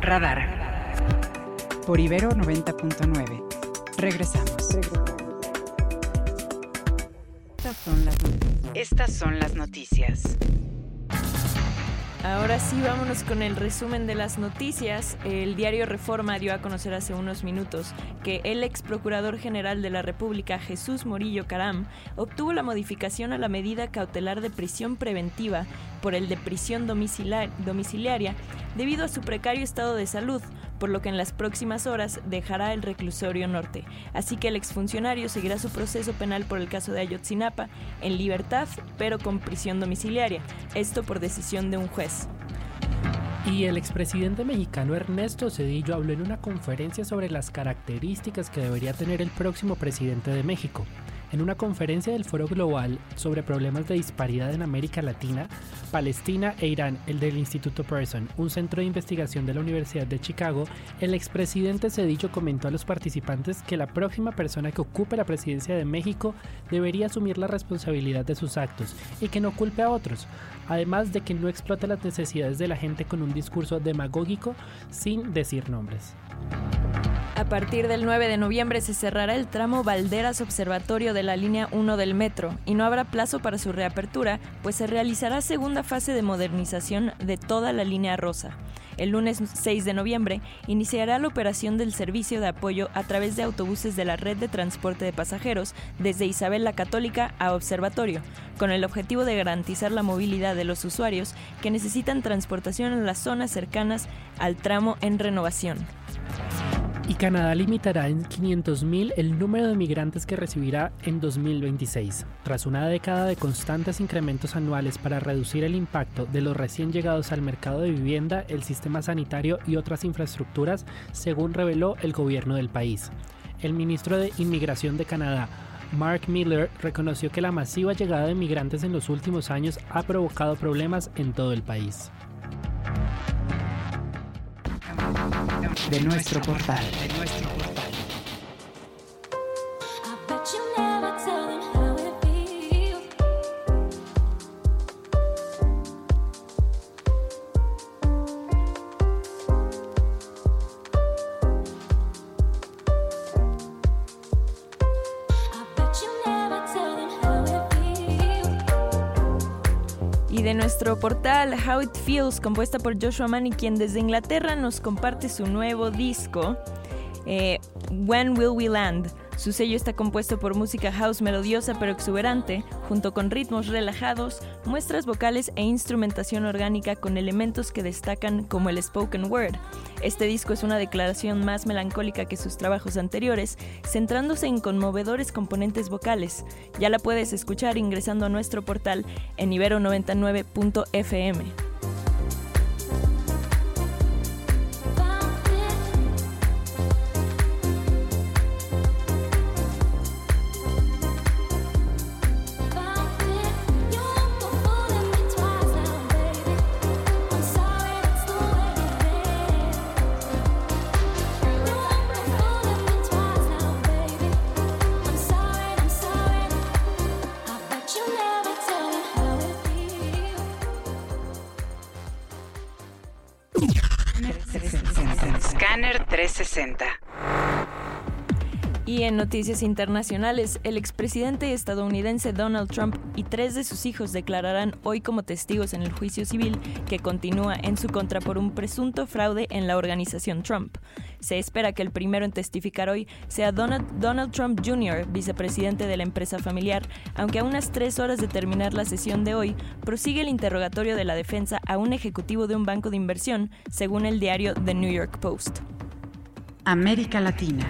Radar. Por Ibero 90.9. Regresamos. Estas son las noticias. Estas son las noticias. Ahora sí, vámonos con el resumen de las noticias. El diario Reforma dio a conocer hace unos minutos que el ex procurador general de la República, Jesús Morillo Caram, obtuvo la modificación a la medida cautelar de prisión preventiva por el de prisión domiciliaria debido a su precario estado de salud, por lo que en las próximas horas dejará el reclusorio norte. Así que el exfuncionario seguirá su proceso penal por el caso de Ayotzinapa en libertad, pero con prisión domiciliaria, esto por decisión de un juez. Y el expresidente mexicano Ernesto Cedillo habló en una conferencia sobre las características que debería tener el próximo presidente de México. En una conferencia del Foro Global sobre problemas de disparidad en América Latina, Palestina e Irán, el del Instituto Person, un centro de investigación de la Universidad de Chicago, el expresidente Cedillo comentó a los participantes que la próxima persona que ocupe la presidencia de México debería asumir la responsabilidad de sus actos y que no culpe a otros, además de que no explote las necesidades de la gente con un discurso demagógico sin decir nombres. A partir del 9 de noviembre se cerrará el tramo Valderas Observatorio de la línea 1 del metro y no habrá plazo para su reapertura, pues se realizará segunda fase de modernización de toda la línea rosa. El lunes 6 de noviembre iniciará la operación del servicio de apoyo a través de autobuses de la red de transporte de pasajeros desde Isabel la Católica a Observatorio, con el objetivo de garantizar la movilidad de los usuarios que necesitan transportación en las zonas cercanas al tramo en renovación. Y Canadá limitará en 500.000 el número de migrantes que recibirá en 2026. Tras una década de constantes incrementos anuales para reducir el impacto de los recién llegados al mercado de vivienda, el sistema sanitario y otras infraestructuras, según reveló el gobierno del país. El ministro de Inmigración de Canadá, Mark Miller, reconoció que la masiva llegada de migrantes en los últimos años ha provocado problemas en todo el país de nuestro portal. Nuestro portal. How It Feels, compuesta por Joshua Manny, quien desde Inglaterra nos comparte su nuevo disco, eh, When Will We Land. Su sello está compuesto por música house melodiosa pero exuberante, junto con ritmos relajados, muestras vocales e instrumentación orgánica con elementos que destacan como el spoken word. Este disco es una declaración más melancólica que sus trabajos anteriores, centrándose en conmovedores componentes vocales. Ya la puedes escuchar ingresando a nuestro portal en ibero99.fm. 360. Y en noticias internacionales, el expresidente estadounidense Donald Trump y tres de sus hijos declararán hoy como testigos en el juicio civil que continúa en su contra por un presunto fraude en la organización Trump. Se espera que el primero en testificar hoy sea Donald Trump Jr., vicepresidente de la empresa familiar, aunque a unas tres horas de terminar la sesión de hoy, prosigue el interrogatorio de la defensa a un ejecutivo de un banco de inversión, según el diario The New York Post. América Latina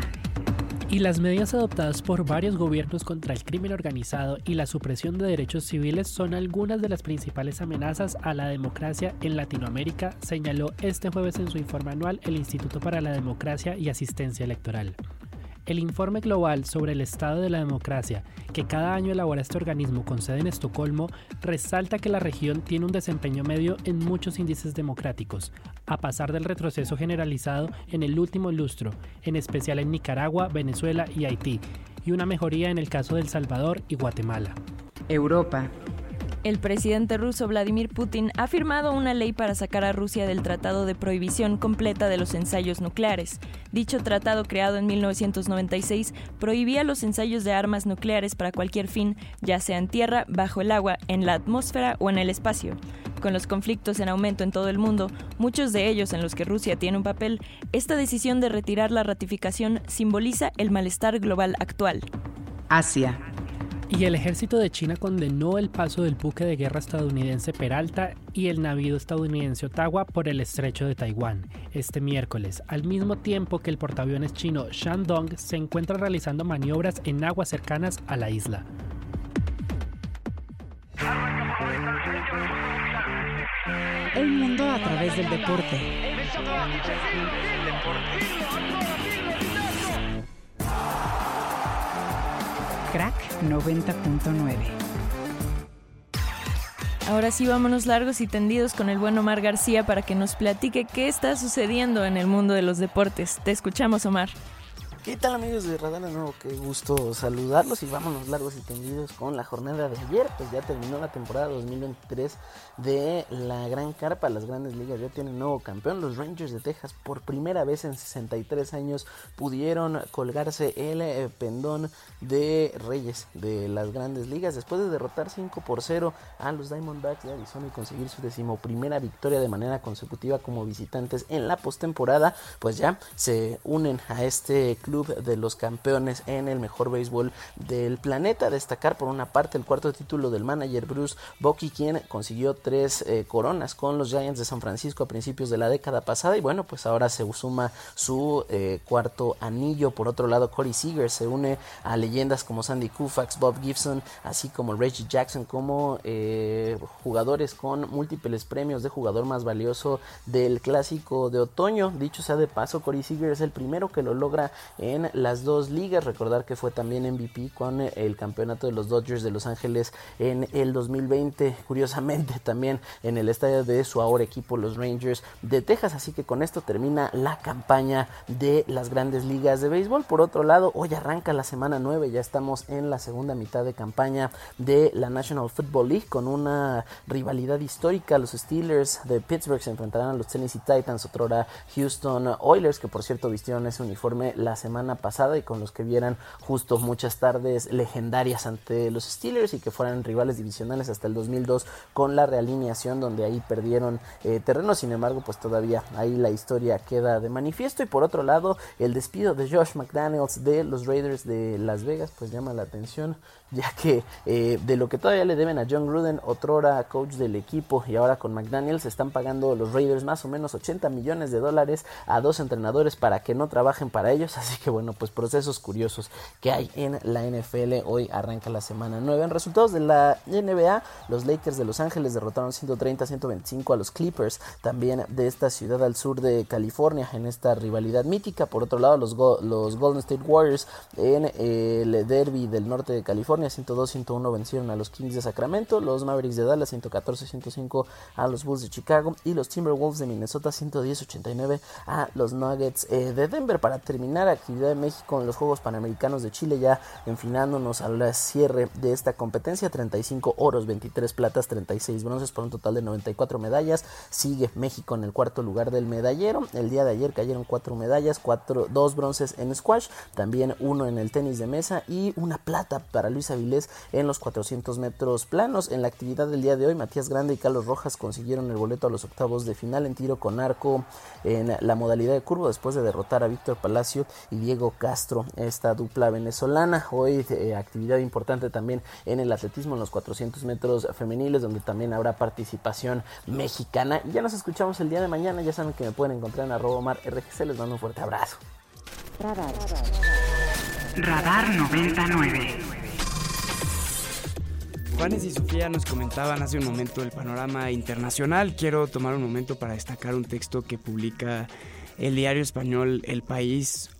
y las medidas adoptadas por varios gobiernos contra el crimen organizado y la supresión de derechos civiles son algunas de las principales amenazas a la democracia en Latinoamérica, señaló este jueves en su informe anual el Instituto para la Democracia y Asistencia Electoral. El informe global sobre el estado de la democracia, que cada año elabora este organismo con sede en Estocolmo, resalta que la región tiene un desempeño medio en muchos índices democráticos, a pasar del retroceso generalizado en el último lustro, en especial en Nicaragua, Venezuela y Haití, y una mejoría en el caso de Salvador y Guatemala. Europa El presidente ruso Vladimir Putin ha firmado una ley para sacar a Rusia del Tratado de Prohibición Completa de los Ensayos Nucleares. Dicho tratado, creado en 1996, prohibía los ensayos de armas nucleares para cualquier fin, ya sea en tierra, bajo el agua, en la atmósfera o en el espacio. Con los conflictos en aumento en todo el mundo, muchos de ellos en los que Rusia tiene un papel, esta decisión de retirar la ratificación simboliza el malestar global actual. Asia. Y el ejército de China condenó el paso del buque de guerra estadounidense Peralta y el navío estadounidense Ottawa por el estrecho de Taiwán este miércoles, al mismo tiempo que el portaaviones chino Shandong se encuentra realizando maniobras en aguas cercanas a la isla. El mundo a través del deporte. Crack 90.9. Ahora sí, vámonos largos y tendidos con el buen Omar García para que nos platique qué está sucediendo en el mundo de los deportes. Te escuchamos, Omar. ¿Qué tal amigos de Radar nuevo? Qué gusto saludarlos y vámonos largos y tendidos con la jornada de ayer. Pues ya terminó la temporada 2023 de la Gran Carpa. Las grandes ligas ya tienen nuevo campeón. Los Rangers de Texas por primera vez en 63 años pudieron colgarse el eh, pendón de Reyes de las grandes ligas después de derrotar 5 por 0 a los Diamondbacks de Arizona y conseguir su decimoprimera victoria de manera consecutiva como visitantes en la postemporada. Pues ya se unen a este club de los campeones en el mejor béisbol del planeta. Destacar por una parte el cuarto título del manager Bruce Bochy, quien consiguió tres eh, coronas con los Giants de San Francisco a principios de la década pasada. Y bueno, pues ahora se suma su eh, cuarto anillo. Por otro lado, Corey Seager se une a leyendas como Sandy Koufax, Bob Gibson, así como Reggie Jackson, como eh, jugadores con múltiples premios de jugador más valioso del clásico de otoño. Dicho sea de paso, Corey Seager es el primero que lo logra en las dos ligas. Recordar que fue también MVP con el campeonato de los Dodgers de Los Ángeles en el 2020. Curiosamente también en el estadio de su ahora equipo, los Rangers de Texas. Así que con esto termina la campaña de las grandes ligas de béisbol. Por otro lado, hoy arranca la semana 9. Ya estamos en la segunda mitad de campaña de la National Football League con una rivalidad histórica. Los Steelers de Pittsburgh se enfrentarán a los Tennessee Titans, otrora Houston Oilers, que por cierto vistieron ese uniforme la semana semana pasada y con los que vieran justo muchas tardes legendarias ante los Steelers y que fueran rivales divisionales hasta el 2002 con la realineación donde ahí perdieron eh, terreno. Sin embargo, pues todavía ahí la historia queda de manifiesto. Y por otro lado, el despido de Josh McDaniels de los Raiders de Las Vegas pues llama la atención ya que eh, de lo que todavía le deben a John Gruden, otrora coach del equipo y ahora con McDaniels, están pagando los Raiders más o menos 80 millones de dólares a dos entrenadores para que no trabajen para ellos. Así que bueno, pues procesos curiosos que hay en la NFL. Hoy arranca la semana 9. En resultados de la NBA, los Lakers de Los Ángeles derrotaron 130-125 a los Clippers, también de esta ciudad al sur de California, en esta rivalidad mítica. Por otro lado, los, los Golden State Warriors en el derby del norte de California 102-101 vencieron a los Kings de Sacramento, los Mavericks de Dallas 114-105 a los Bulls de Chicago y los Timberwolves de Minnesota 110-89 a los Nuggets eh, de Denver. Para terminar, actividad de México en los Juegos Panamericanos de Chile ya enfinándonos al cierre de esta competencia, 35 oros, 23 platas, 36 bronces por un total de 94 medallas. Sigue México en el cuarto lugar del medallero. El día de ayer cayeron cuatro medallas, cuatro, dos bronces en squash, también uno en el tenis de mesa y una plata para Luis Avilés en los 400 metros planos. En la actividad del día de hoy, Matías Grande y Carlos Rojas consiguieron el boleto a los octavos de final en tiro con arco en la modalidad de curvo después de derrotar a Víctor Palacio y Diego Castro, esta dupla venezolana. Hoy eh, actividad importante también en el atletismo en los 400 metros femeniles donde también habrá participación mexicana. Ya nos escuchamos el día de mañana, ya saben que me pueden encontrar en arroba mar RGC, les mando un fuerte abrazo. Radar. Radar 99. Juanes y Sofía nos comentaban hace un momento el panorama internacional. Quiero tomar un momento para destacar un texto que publica el diario español El País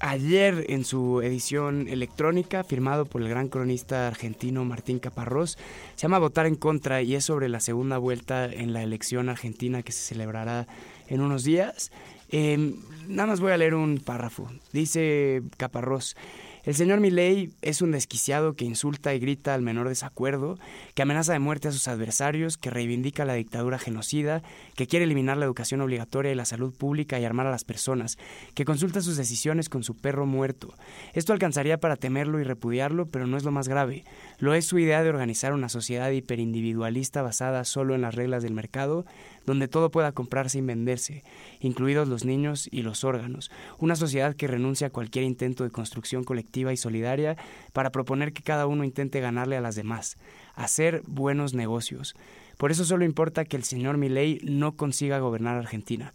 ayer en su edición electrónica, firmado por el gran cronista argentino Martín Caparrós. Se llama Votar en contra y es sobre la segunda vuelta en la elección argentina que se celebrará en unos días. Em, nada más voy a leer un párrafo. Dice Caparrós. El señor Milley es un desquiciado que insulta y grita al menor desacuerdo, que amenaza de muerte a sus adversarios, que reivindica la dictadura genocida, que quiere eliminar la educación obligatoria y la salud pública y armar a las personas, que consulta sus decisiones con su perro muerto. Esto alcanzaría para temerlo y repudiarlo, pero no es lo más grave. Lo es su idea de organizar una sociedad hiperindividualista basada solo en las reglas del mercado, donde todo pueda comprarse y venderse, incluidos los niños y los órganos, una sociedad que renuncia a cualquier intento de construcción colectiva y solidaria para proponer que cada uno intente ganarle a las demás, hacer buenos negocios. Por eso solo importa que el señor Milei no consiga gobernar Argentina.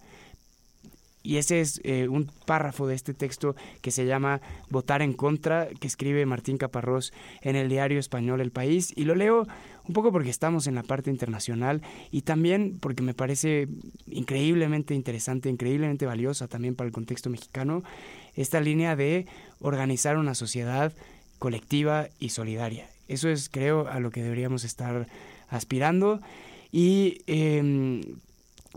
Y ese es eh, un párrafo de este texto que se llama Votar en contra, que escribe Martín Caparrós en el diario español El País. Y lo leo un poco porque estamos en la parte internacional y también porque me parece increíblemente interesante, increíblemente valiosa también para el contexto mexicano, esta línea de organizar una sociedad colectiva y solidaria. Eso es, creo, a lo que deberíamos estar aspirando. Y eh,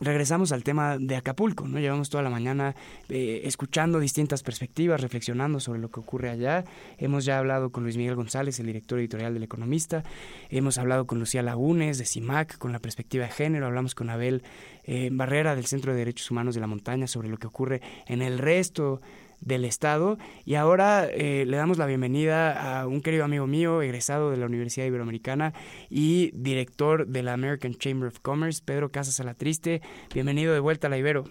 regresamos al tema de Acapulco, ¿no? Llevamos toda la mañana eh, escuchando distintas perspectivas, reflexionando sobre lo que ocurre allá. Hemos ya hablado con Luis Miguel González, el director editorial del Economista. Hemos hablado con Lucía Lagunes de CIMAC, con la perspectiva de género. Hablamos con Abel eh, Barrera del Centro de Derechos Humanos de la Montaña sobre lo que ocurre en el resto del Estado. Y ahora eh, le damos la bienvenida a un querido amigo mío, egresado de la Universidad Iberoamericana y director de la American Chamber of Commerce, Pedro Casas Alatriste. Bienvenido de vuelta a la Ibero.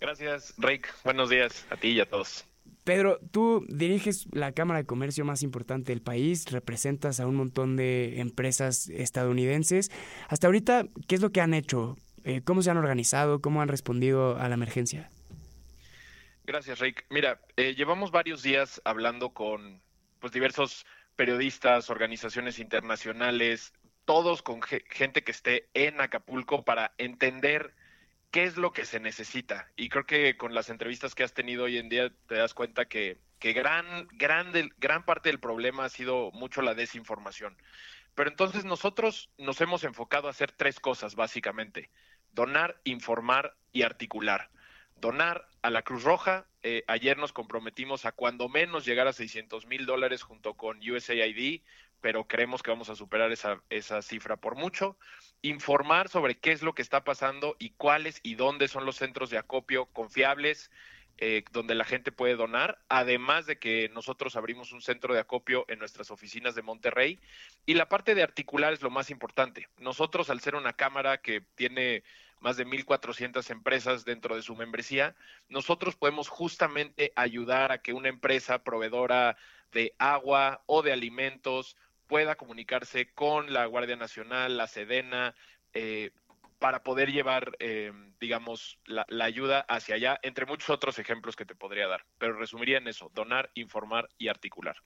Gracias, Rick. Buenos días a ti y a todos. Pedro, tú diriges la Cámara de Comercio más importante del país, representas a un montón de empresas estadounidenses. Hasta ahorita, ¿qué es lo que han hecho? Eh, ¿Cómo se han organizado? ¿Cómo han respondido a la emergencia? Gracias, Rick. Mira, eh, llevamos varios días hablando con pues, diversos periodistas, organizaciones internacionales, todos con gente que esté en Acapulco para entender qué es lo que se necesita. Y creo que con las entrevistas que has tenido hoy en día te das cuenta que, que gran, gran, gran parte del problema ha sido mucho la desinformación. Pero entonces nosotros nos hemos enfocado a hacer tres cosas, básicamente. Donar, informar y articular donar a la Cruz Roja. Eh, ayer nos comprometimos a cuando menos llegar a 600 mil dólares junto con USAID, pero creemos que vamos a superar esa, esa cifra por mucho. Informar sobre qué es lo que está pasando y cuáles y dónde son los centros de acopio confiables. Eh, donde la gente puede donar, además de que nosotros abrimos un centro de acopio en nuestras oficinas de Monterrey. Y la parte de articular es lo más importante. Nosotros, al ser una cámara que tiene más de 1.400 empresas dentro de su membresía, nosotros podemos justamente ayudar a que una empresa proveedora de agua o de alimentos pueda comunicarse con la Guardia Nacional, la Sedena, eh, para poder llevar, eh, digamos, la, ayuda hacia allá, entre muchos otros ejemplos que te podría dar. Pero resumiría en eso, donar, informar y articular.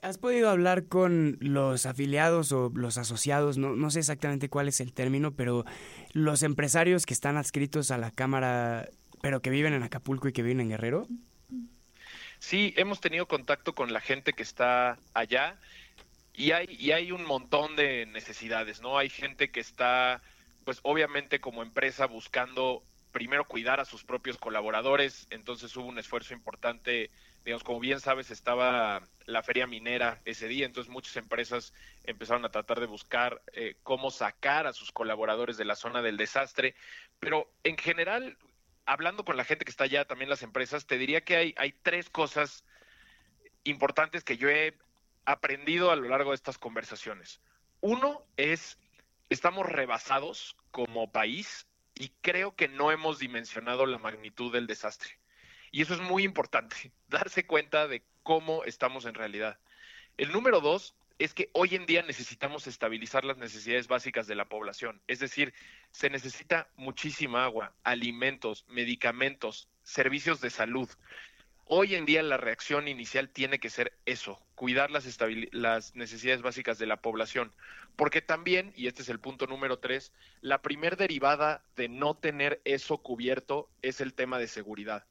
¿Has podido hablar con los afiliados o los asociados? No, no sé exactamente cuál es el término, pero los empresarios que están adscritos a la Cámara, pero que viven en Acapulco y que viven en Guerrero. Sí, hemos tenido contacto con la gente que está allá y hay, y hay un montón de necesidades, ¿no? Hay gente que está pues obviamente como empresa buscando primero cuidar a sus propios colaboradores, entonces hubo un esfuerzo importante, digamos, como bien sabes, estaba la feria minera ese día, entonces muchas empresas empezaron a tratar de buscar eh, cómo sacar a sus colaboradores de la zona del desastre, pero en general, hablando con la gente que está allá, también las empresas, te diría que hay, hay tres cosas importantes que yo he aprendido a lo largo de estas conversaciones. Uno es estamos rebasados como país y creo que no hemos dimensionado la magnitud del desastre. Y eso es muy importante, darse cuenta de cómo estamos en realidad. El número dos es que hoy en día necesitamos estabilizar las necesidades básicas de la población. Es decir, se necesita muchísima agua, alimentos, medicamentos, servicios de salud. Hoy en día la reacción inicial tiene que ser eso, cuidar las, necesidades básicas de la población. Porque también, y este es el punto número tres, la primer derivada de no tener eso cubierto es el tema de seguridad.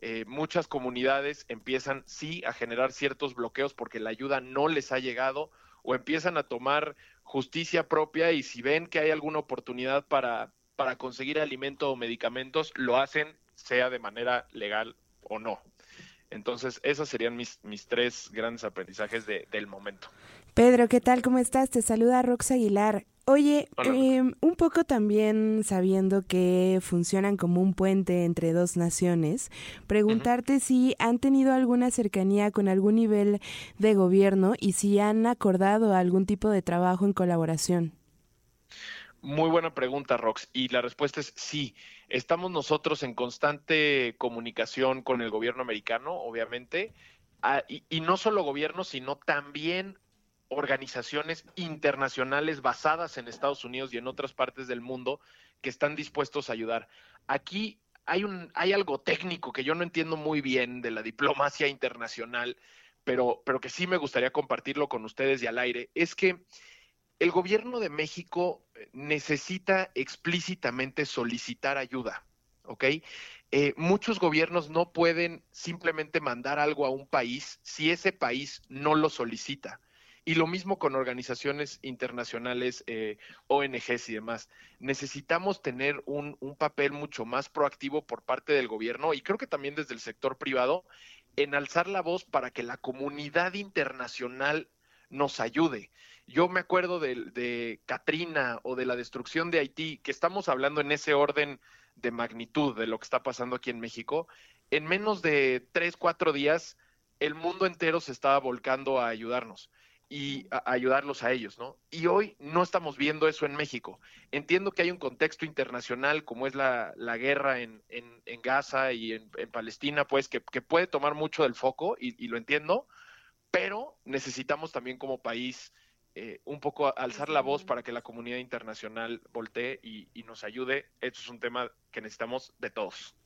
Eh, muchas comunidades empiezan sí a generar ciertos bloqueos porque la ayuda no les ha llegado o empiezan a tomar justicia propia y si ven que hay alguna oportunidad para, para conseguir alimento o medicamentos, lo hacen sea de manera legal o no. Entonces, esos serían mis, mis tres grandes aprendizajes del momento. Pedro, ¿qué tal? ¿Cómo estás? Te saluda Rox Aguilar. Oye, em, un poco también sabiendo que funcionan como un puente entre dos naciones, preguntarte si han tenido alguna cercanía con algún nivel de gobierno y si han acordado algún tipo de trabajo en colaboración. Muy buena pregunta, Rox. Y la respuesta es sí. Estamos nosotros en constante comunicación con el gobierno americano, obviamente, ah, y, no solo gobierno, sino también organizaciones internacionales basadas en Estados Unidos y en otras partes del mundo que están dispuestos a ayudar. Aquí hay, un, hay algo técnico que yo no entiendo muy bien de la diplomacia internacional, pero, pero que sí me gustaría compartirlo con ustedes y al aire. Es que el gobierno de México necesita explícitamente solicitar ayuda, ¿ok? Eh, muchos gobiernos no pueden simplemente mandar algo a un país si ese país no lo solicita. Y lo mismo con organizaciones internacionales, eh, ONGs y demás. Necesitamos tener un, un, papel mucho más proactivo por parte del gobierno y creo que también desde el sector privado en alzar la voz para que la comunidad internacional nos ayude. Yo me acuerdo de, Katrina o de la destrucción de Haití, que estamos hablando en ese orden de magnitud de lo que está pasando aquí en México. En menos de tres, cuatro días, el mundo entero se estaba volcando a ayudarnos y a, ayudarlos a ellos, ¿no? Y hoy no estamos viendo eso en México. Entiendo que hay un contexto internacional como es la, guerra en, Gaza y en, Palestina, pues que, puede tomar mucho del foco y lo entiendo, pero necesitamos también como país eh, un poco alzar la voz para que la comunidad internacional voltee y, nos ayude. Esto es un tema que necesitamos de todos.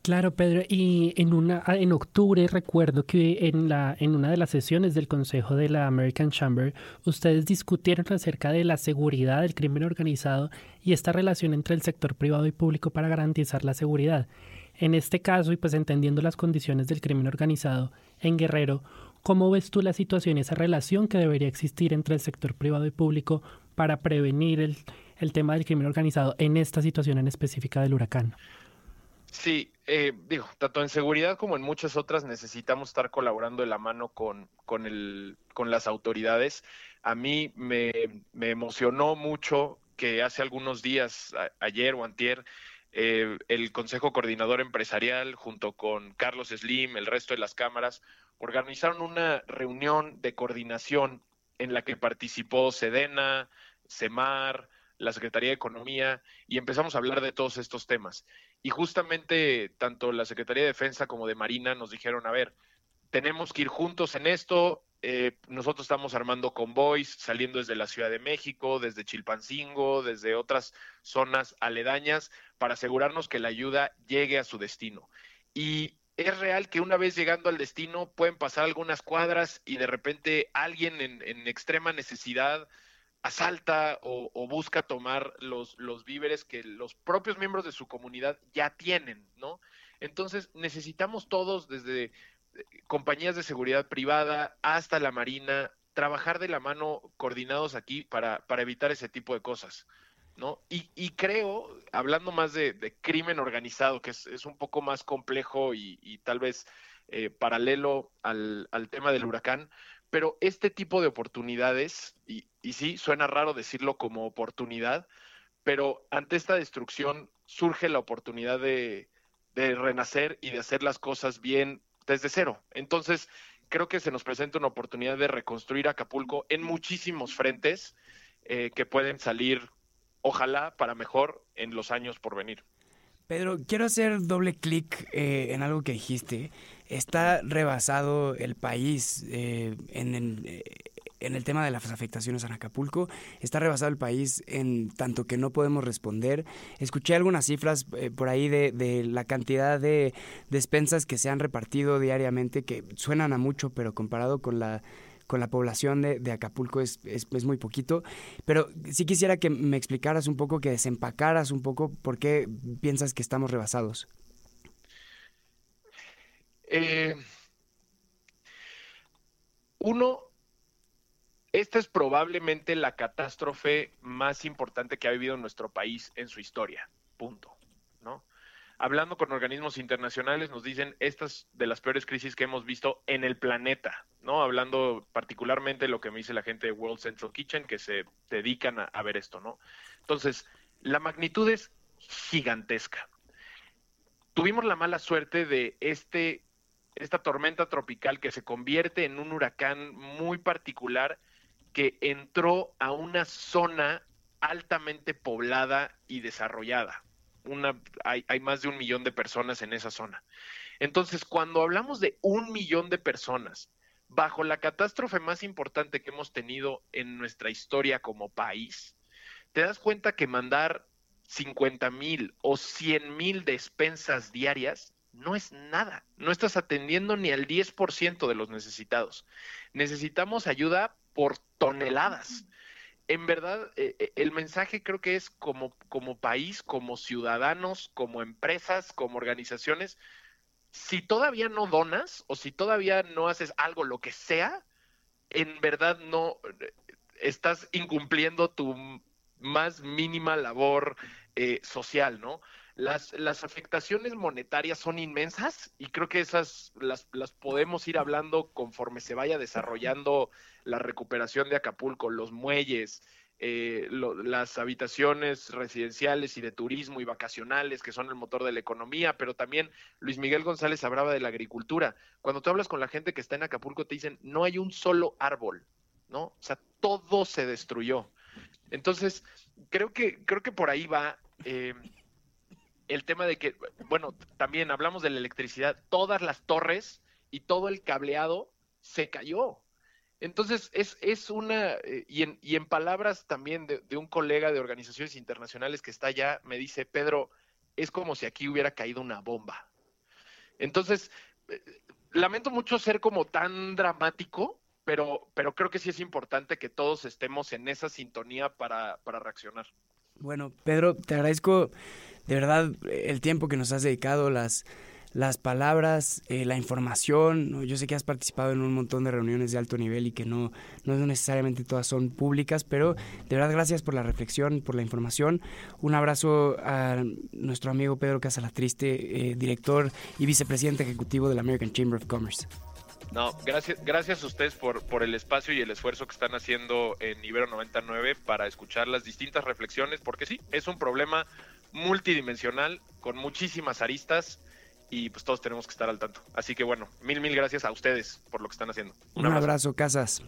Claro, Pedro, y en una en octubre recuerdo que en la en una de las sesiones del Consejo de la American Chamber ustedes discutieron acerca de la seguridad del crimen organizado y esta relación entre el sector privado y público para garantizar la seguridad. En este caso, y pues entendiendo las condiciones del crimen organizado en Guerrero, ¿Cómo ves tú la situación y esa relación que debería existir entre el sector privado y público para prevenir el, tema del crimen organizado en esta situación en específica del huracán? Sí, eh, digo, tanto en seguridad como en muchas otras necesitamos estar colaborando de la mano con, con, el, con las autoridades. A mí me, emocionó mucho que hace algunos días, ayer o antier, eh, el Consejo Coordinador Empresarial, junto con Carlos Slim, el resto de las cámaras, organizaron una reunión de coordinación en la que participó Sedena, Semar, la Secretaría de Economía, y empezamos a hablar de todos estos temas. Y justamente tanto la Secretaría de Defensa como de Marina nos dijeron, a ver, tenemos que ir juntos en esto, eh, nosotros estamos armando convoys, saliendo desde la Ciudad de México, desde Chilpancingo, desde otras zonas aledañas, para asegurarnos que la ayuda llegue a su destino. Y es real que una vez llegando al destino pueden pasar algunas cuadras y de repente alguien en, extrema necesidad asalta o, busca tomar los, víveres que los propios miembros de su comunidad ya tienen, ¿no? Entonces necesitamos todos, desde eh, compañías de seguridad privada hasta la Marina, trabajar de la mano coordinados aquí para evitar ese tipo de cosas. ¿No? Y, creo, hablando más de, crimen organizado, que es, un poco más complejo y, tal vez eh, paralelo al, tema del huracán, pero este tipo de oportunidades, y, sí, suena raro decirlo como oportunidad, pero ante esta destrucción surge la oportunidad de, renacer y de hacer las cosas bien desde cero. Entonces, creo que se nos presenta una oportunidad de reconstruir Acapulco en muchísimos frentes eh, que pueden salir ojalá para mejor en los años por venir. Pedro, quiero hacer doble clic eh, en algo que dijiste. Está rebasado el país eh, en, el, eh, tema de las afectaciones en Acapulco. Está rebasado el país en tanto que no podemos responder. Escuché algunas cifras por ahí de, la cantidad de despensas que se han repartido diariamente, que suenan a mucho, pero comparado con la con la población de, Acapulco es, muy poquito. Pero sí quisiera que me explicaras un poco, que desempacaras un poco por qué piensas que estamos rebasados. Eh, uno, esta es probablemente la catástrofe más importante que ha vivido nuestro país en su historia. Punto. Hablando con organismos internacionales, nos dicen estas de las peores crisis que hemos visto en el planeta, ¿no? Hablando particularmente de lo que me dice la gente de World Central Kitchen, que se dedican a, ver esto, ¿no? Entonces, la magnitud es gigantesca. Tuvimos la mala suerte de este, esta tormenta tropical que se convierte en un huracán muy particular que entró a una zona altamente poblada y desarrollada una, hay, hay más de un millón de personas en esa zona. Entonces, cuando hablamos de un millón de personas bajo la catástrofe más importante que hemos tenido en nuestra historia como país, te das cuenta que mandar 50 mil o 100 mil despensas diarias no es nada. No estás atendiendo ni al 10% de los necesitados. Necesitamos ayuda por toneladas en verdad, eh, eh, el mensaje creo que es como, como país, como ciudadanos, como empresas, como organizaciones, si todavía no donas o si todavía no haces algo, lo que sea, en verdad no eh, estás incumpliendo tu más mínima labor social, ¿no? Las, las afectaciones monetarias son inmensas y creo que esas las, las podemos ir hablando conforme se vaya desarrollando la recuperación de Acapulco, los muelles, eh, las habitaciones residenciales y de turismo y vacacionales, que son el motor de la economía, pero también Luis Miguel González hablaba de la agricultura. Cuando tú hablas con la gente que está en Acapulco, te dicen, no hay un solo árbol, ¿no? O sea, todo se destruyó. Entonces, creo que, creo que por ahí va. Eh, el tema de que, bueno, también hablamos de la electricidad, todas las torres y todo el cableado se cayó. Entonces, es, es una, eh, y, en, y en palabras también de, un colega de organizaciones internacionales que está allá, me dice, Pedro, es como si aquí hubiera caído una bomba. Entonces, eh, lamento mucho ser como tan dramático, pero, pero creo que sí es importante que todos estemos en esa sintonía para, para reaccionar. Bueno, Pedro, te agradezco de verdad el tiempo que nos has dedicado, las, las palabras, eh, la información. Yo sé que has participado en un montón de reuniones de alto nivel y que no, no necesariamente todas son públicas, pero de verdad gracias por la reflexión, por la información. Un abrazo a nuestro amigo Pedro Casalatriste, eh, director y vicepresidente ejecutivo de la American Chamber of Commerce. No, gracias, gracias a ustedes por, por el espacio y el esfuerzo que están haciendo en Ibero 99 para escuchar las distintas reflexiones, porque sí, es un problema multidimensional con muchísimas aristas y pues todos tenemos que estar al tanto. Así que bueno, mil, mil gracias a ustedes por lo que están haciendo. Un, abrazo, Casas.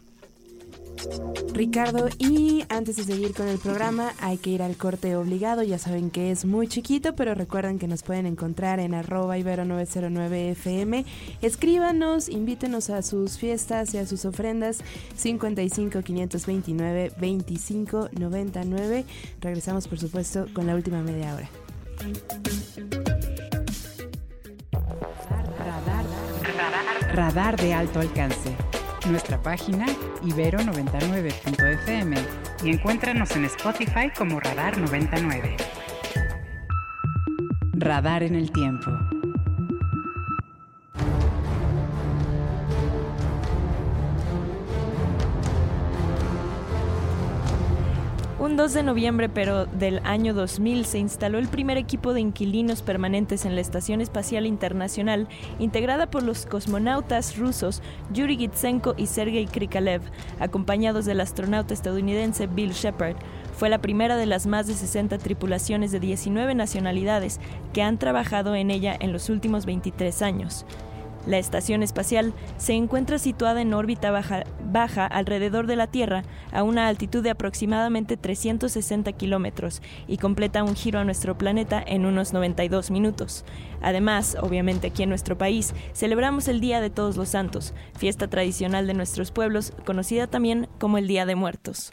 Ricardo, y antes de seguir con el programa hay que ir al corte obligado, ya saben que es muy chiquito, pero recuerden que nos pueden encontrar en arroba ibero909fm. Escríbanos, invítenos a sus fiestas y a sus ofrendas 55 529 25 99. Regresamos por supuesto con la última media hora. Radar de alto alcance nuestra página ibero99.fm y encuéntranos en Spotify como Radar 99. Radar en el tiempo. Un 2 de noviembre, pero del año 2000, se instaló el primer equipo de inquilinos permanentes en la Estación Espacial Internacional, integrada por los cosmonautas rusos Yuri Gitsenko y Sergei Krikalev, acompañados del astronauta estadounidense Bill Shepard. Fue la primera de las más de 60 tripulaciones de 19 nacionalidades que han trabajado en ella en los últimos 23 años. La estación espacial se encuentra situada en órbita baja, alrededor de la Tierra a una altitud de aproximadamente 360 kilómetros y completa un giro a nuestro planeta en unos 92 minutos. Además, obviamente aquí en nuestro país, celebramos el Día de Todos los Santos, fiesta tradicional de nuestros pueblos, conocida también como el Día de Muertos.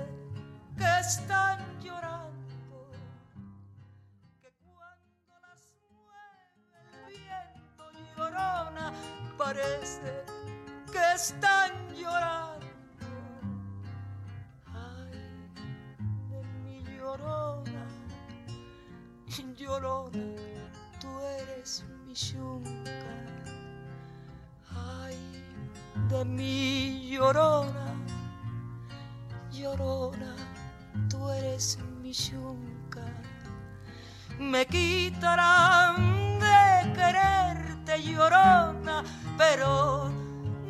Me quitarán de quererte, llorona, pero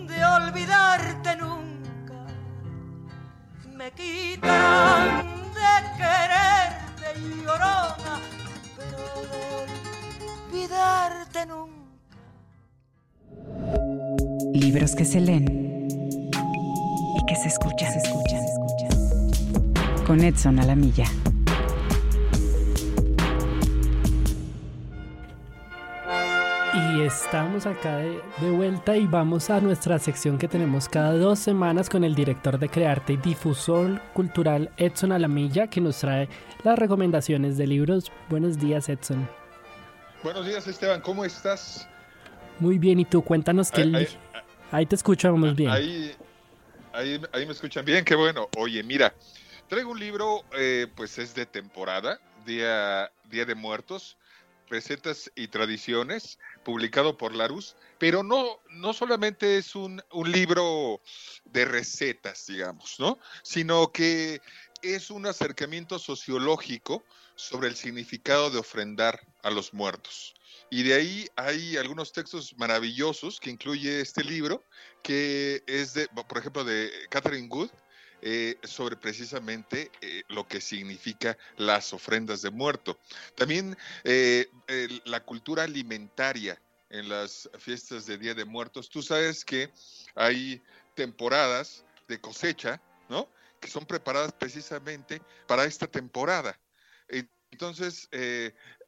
de olvidarte nunca. Me quitarán de quererte llorona, pero de olvidarte nunca. Libros que se leen y que se escuchan. Se escuchan. Con Edson Alamilla. Y estamos acá de, vuelta y vamos a nuestra sección que tenemos cada dos semanas con el director de Crearte y difusor cultural Edson Alamilla que nos trae las recomendaciones de libros. Buenos días Edson. Buenos días Esteban, ¿cómo estás? Muy bien, ¿y tú? Cuéntanos que ahí, ahí, te escuchamos bien. Ahí, ahí, me escuchan bien, qué bueno. Oye, mira, traigo un libro, eh, pues es de temporada, Día, Día de Muertos Recetas y Tradiciones, publicado por Larus, pero no, no solamente es un, un libro de recetas, digamos, ¿no? Sino que es un acercamiento sociológico sobre el significado de ofrendar a los muertos. Y de ahí hay algunos textos maravillosos que incluye este libro, que es de, por ejemplo, de Catherine Good, eh, sobre precisamente eh, lo que significa las ofrendas de muerto. También eh, la cultura alimentaria en las fiestas de Día de Muertos. Tú sabes que hay temporadas de cosecha, ¿no? Que son preparadas precisamente para esta temporada. Entonces,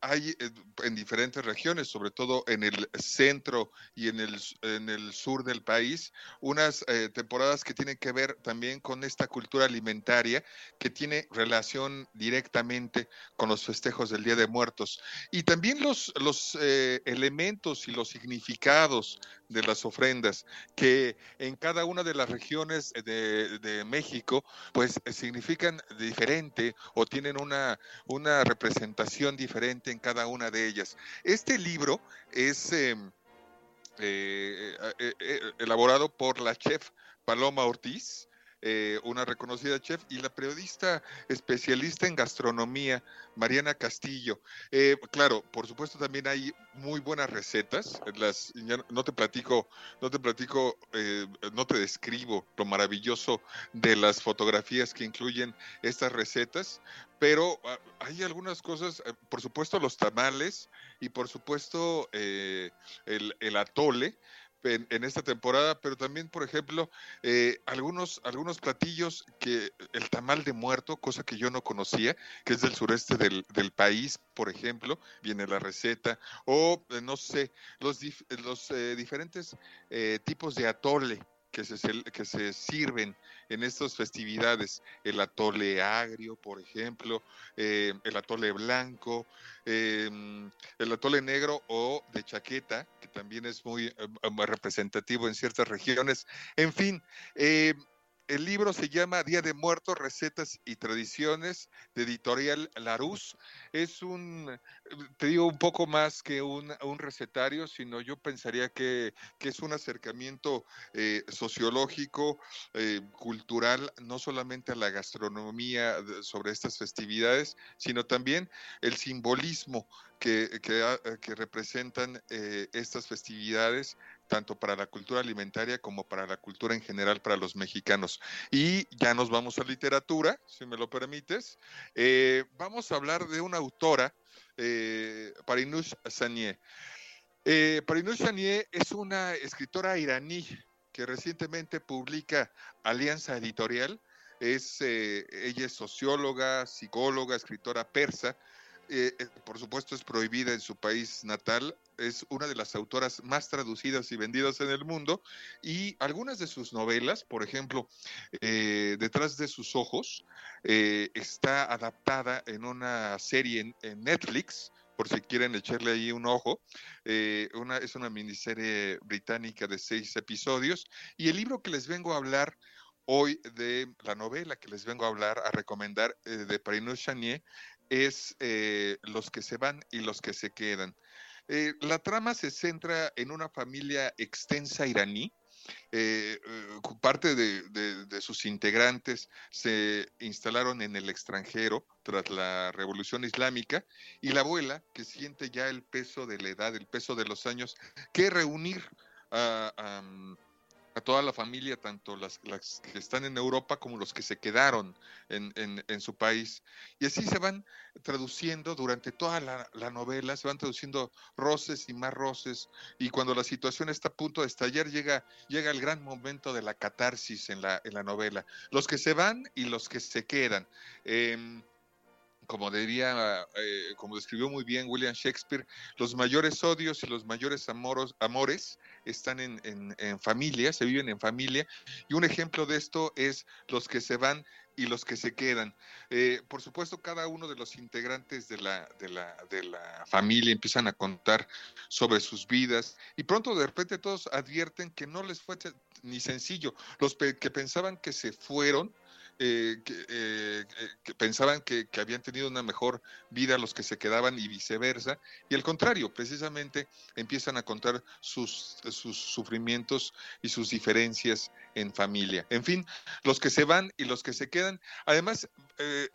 hay eh, en diferentes regiones, sobre todo en el centro y en el, en el sur del país, unas eh, temporadas que tienen que ver también con esta cultura alimentaria que tiene relación directamente con los festejos del Día de Muertos. Y también los, los eh, elementos y los significados de las ofrendas, que en cada una de las regiones de, de México, pues significan diferente o tienen una, una representación diferente en cada una de ellas. Este libro es em, eh, eh, eh, elaborado por la chef Paloma Ortiz, eh, una reconocida chef, y la periodista especialista en gastronomía, Mariana Castillo. Eh, claro, por supuesto también hay muy buenas recetas. Las, no te platico, no te platico, eh, no te describo lo maravilloso de las fotografías que incluyen estas recetas, pero ah, hay algunas cosas, por supuesto los tamales y por supuesto el, el atole en, esta temporada, pero también, por ejemplo, eh, algunos, algunos platillos que el tamal de muerto, cosa que yo no conocía, que es del sureste del, del país, por ejemplo, viene la receta, o eh, no sé, los, los eh, diferentes tipos de atole que se, que se sirven en estas festividades. El atole agrio, por ejemplo, eh, el atole blanco, em, el atole negro o de chaqueta, que también es muy, eh, muy representativo en ciertas regiones. En fin, eh, el libro se llama Día de Muertos, Recetas y Tradiciones de Editorial Larus. Es un, te digo, un poco más que un, recetario, sino yo pensaría que, es un acercamiento eh, sociológico, eh, cultural, no solamente a la gastronomía sobre estas festividades, sino también el simbolismo que, que, representan eh, estas festividades tanto para la cultura alimentaria como para la cultura en general para los mexicanos. Y ya nos vamos a literatura, si me lo permites. Eh, vamos a hablar de una autora, eh, Parinush Sanier. Eh, Parinush Sanier es una escritora iraní que recientemente publica Alianza Editorial. Es, eh, ella es socióloga, psicóloga, escritora persa. Eh, eh, por supuesto es prohibida en su país natal, es una de las autoras más traducidas y vendidas en el mundo y algunas de sus novelas, por ejemplo, Detrás de sus ojos, está adaptada en una serie en Netflix por si quieren echarle ahí un ojo. Eh, es una miniserie británica de seis episodios. Y el libro que les vengo a hablar hoy de la novela que les vengo a hablar, a recomendar eh, de Parinus Chanier, es eh, Los que se van y los que se quedan. la trama se centra en una familia extensa iraní eh, eh, parte de, sus integrantes se instalaron en el extranjero tras la revolución islámica y la abuela, que siente ya el peso de la edad, el peso de los años, que reunir a toda la familia, tanto las, que están en Europa como los que se quedaron en, su país. Y así se van traduciendo durante toda la, novela, se van traduciendo roces y más roces, y cuando la situación está a punto de estallar, llega, llega el gran momento de la catarsis en la, en la novela. Los que se van y los que se quedan. Em, como diría, eh, como describió muy bien William Shakespeare, los mayores odios y los mayores amoros, amores están en, en, familia, se viven en familia, y un ejemplo de esto es los que se van y los que se quedan. Eh, por supuesto, cada uno de los integrantes de la, de, la, de la familia empiezan a contar sobre sus vidas y pronto de repente todos advierten que no les fue ni sencillo. Los que pensaban que se fueron, eh, eh, que, pensaban que, habían tenido una mejor vida los que se quedaban y viceversa, y al contrario, precisamente empiezan a contar sus, sus sufrimientos y sus diferencias en familia. En fin, los que se van y los que se quedan. Además, eh,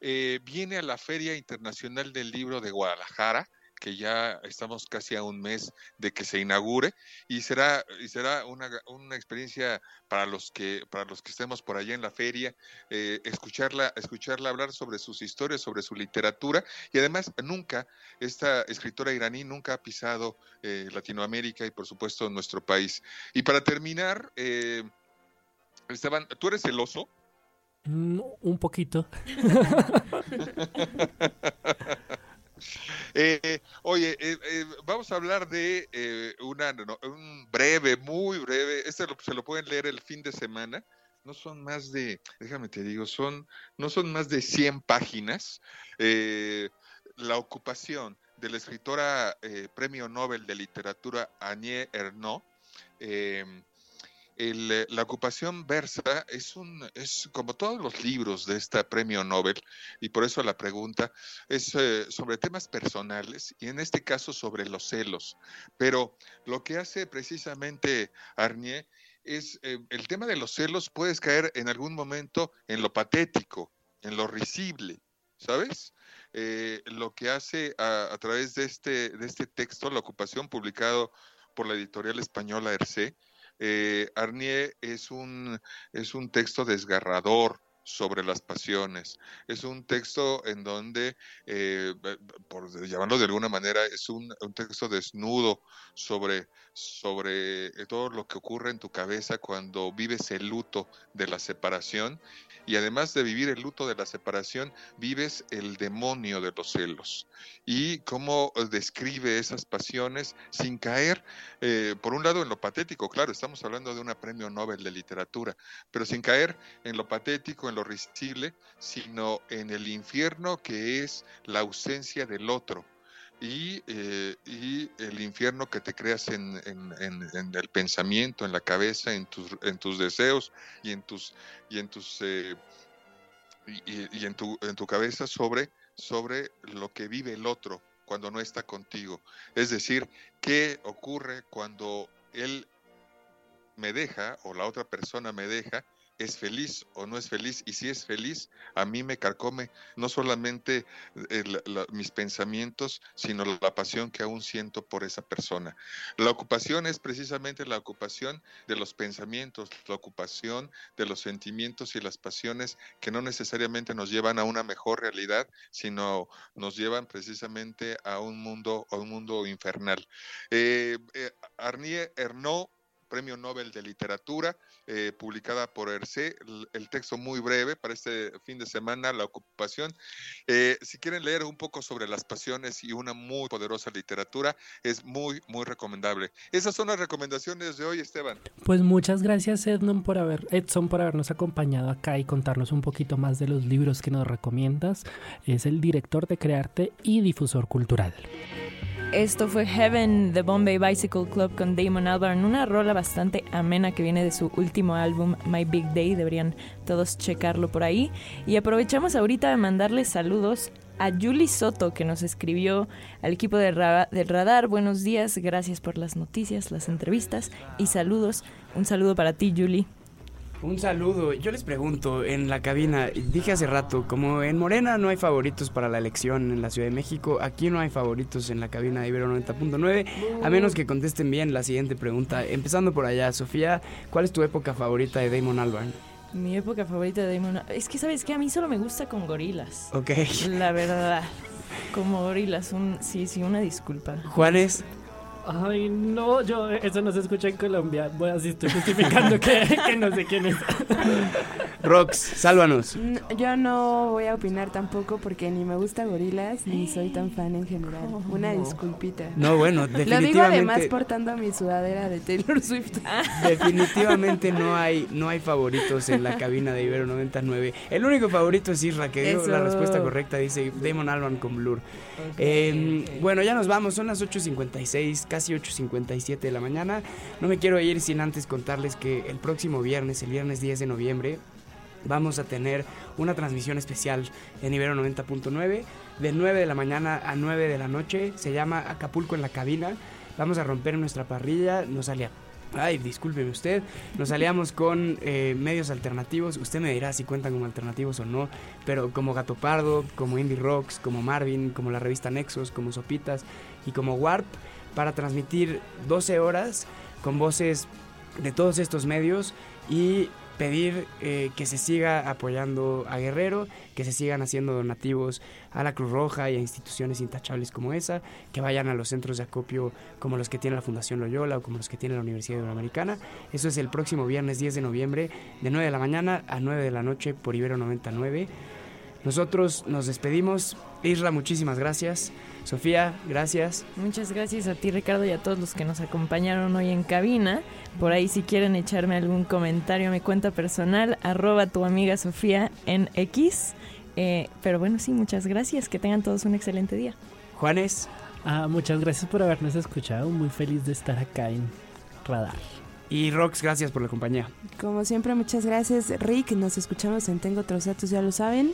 eh viene a la Feria Internacional del Libro de Guadalajara, que ya estamos casi a un mes de que se inaugure y será y será una, una experiencia para los que para los que estemos por allá en la feria eh, escucharla escucharla hablar sobre sus historias sobre su literatura y además nunca esta escritora iraní nunca ha pisado eh, Latinoamérica y por supuesto nuestro país. Y para terminar eh, Esteban tú eres celoso mm, un poquito Eh, oye, eh, eh, vamos a hablar de una, un breve, muy breve, este se lo pueden leer el fin de semana, no son más de, déjame te digo, son, no son más de 100 páginas. la ocupación de la escritora Premio Nobel de Literatura Agnès Ernaux, eh, la ocupación versa es un es como todos los libros de este premio Nobel y por eso la pregunta es eh, sobre temas personales y en este caso sobre los celos. Pero lo que hace precisamente Arnier es eh, el tema de los celos puedes caer en algún momento en lo patético en lo risible sabes lo que hace a, través de este de este texto la ocupación publicado por la editorial española Ercé eh, Arnier es un, es un texto desgarrador sobre las pasiones. Es un texto en donde, eh, por llamarlo de alguna manera, es un, un, texto desnudo sobre, sobre todo lo que ocurre en tu cabeza cuando vives el luto de la separación y además de vivir el luto de la separación, vives el demonio de los celos. Y cómo describe esas pasiones sin caer, eh, por un lado, en lo patético, claro, estamos hablando de un premio Nobel de literatura, pero sin caer en lo patético, en lo risible, sino en el infierno que es la ausencia del otro y, eh, y el infierno que te creas en, el pensamiento, en la cabeza, en tus, en tus deseos y en tus y en tus eh, y, en tu en tu cabeza sobre sobre lo que vive el otro cuando no está contigo. Es decir, qué ocurre cuando él me deja o la otra persona me deja es feliz o no es feliz y si es feliz, a mí me carcome no solamente eh, mis pensamientos, sino la pasión que aún siento por esa persona. La ocupación es precisamente la ocupación de los pensamientos, la ocupación de los sentimientos y las pasiones que no necesariamente nos llevan a una mejor realidad, sino nos llevan precisamente a un mundo, a un mundo infernal. Eh, eh Arnier Ernaux Premio Nobel de Literatura, eh, publicada por ERC, el, texto muy breve para este fin de semana, La ocupación. Eh, si quieren leer un poco sobre las pasiones y una muy poderosa literatura, es muy, muy recomendable. Esas son las recomendaciones de hoy, Esteban. Pues muchas gracias, Edson, por, haber, Edson, por habernos acompañado acá y contarnos un poquito más de los libros que nos recomiendas. Es el director de Crearte y difusor cultural. Esto fue Heaven, The Bombay Bicycle Club con Damon Albarn, una rola bastante amena que viene de su último álbum My Big Day, deberían todos checarlo por ahí. Y aprovechamos ahorita de mandarles saludos a Julie Soto que nos escribió al equipo del radar. Buenos días, gracias por las noticias, las entrevistas y saludos. Un saludo para ti, Julie. Un saludo. Yo les pregunto, en la cabina, dije hace rato, como en Morena no hay favoritos para la elección en la Ciudad de México, aquí no hay favoritos en la cabina de Ibero 90.9, a menos que contesten bien la siguiente pregunta. Empezando por allá, Sofía, ¿cuál es tu época favorita de Damon Albarn? Mi época favorita de Damon Es que, ¿sabes que A mí solo me gusta con gorilas. Ok. La verdad. Como gorilas, un, sí, sí, una disculpa. Juanes. Ay, no, yo, eso no se escucha en Colombia. Voy así, estoy justificando que, que, no sé quién es. Rox, sálvanos. yo no voy a opinar tampoco porque ni me gusta gorilas ni soy tan fan en general. Una disculpita. No, bueno, definitivamente. Lo digo además portando mi sudadera de Taylor Swift. Definitivamente no hay, no hay favoritos en la cabina de Ibero 99. El único favorito es Isra, que dio la respuesta correcta. Dice Damon Alban con Blur. Em, bueno, ya nos vamos. Son las 8.56 casi 8.57 de la mañana. No me quiero ir sin antes contarles que el próximo viernes, el viernes 10 de noviembre, vamos a tener una transmisión especial en Ibero 90.9 de 9 de la mañana a 9 de la noche. Se llama Acapulco en la cabina. Vamos a romper nuestra parrilla. Nos salía Ay, discúlpeme usted. Nos aliamos con eh, medios alternativos. Usted me dirá si cuentan como alternativos o no. Pero como Gato Pardo, como Indie Rocks, como Marvin, como la revista Nexos, como Sopitas y como Warp para transmitir 12 horas con voces de todos estos medios y pedir eh, que se siga apoyando a Guerrero, que se sigan haciendo donativos a la Cruz Roja y a instituciones intachables como esa, que vayan a los centros de acopio como los que tiene la Fundación Loyola o como los que tiene la Universidad Iberoamericana. Eso es el próximo viernes 10 de noviembre, de 9 de la mañana a 9 de la noche por Ibero 99. Nosotros nos despedimos. Isra, muchísimas gracias. Sofía, gracias. Muchas gracias a ti, Ricardo, y a todos los que nos acompañaron hoy en cabina. Por ahí, si quieren echarme algún comentario a mi cuenta personal, arroba tu amiga Sofía en X. Eh, pero bueno, sí, muchas gracias. Que tengan todos un excelente día. Juanes. Ah, muchas gracias por habernos escuchado. Muy feliz de estar acá en Radar. Y Rox, gracias por la compañía. Como siempre, muchas gracias, Rick. Nos escuchamos en Tengo otros datos, ya lo saben.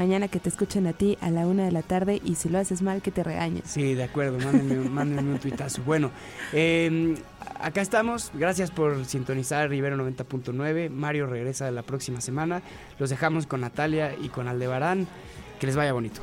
Mañana que te escuchen a ti a la una de la tarde y si lo haces mal, que te regañes. Sí, de acuerdo, mándenme, un tuitazo. Bueno, em, acá estamos. Gracias por sintonizar Rivero 90.9. Mario regresa la próxima semana. Los dejamos con Natalia y con Aldebarán. Que les vaya bonito.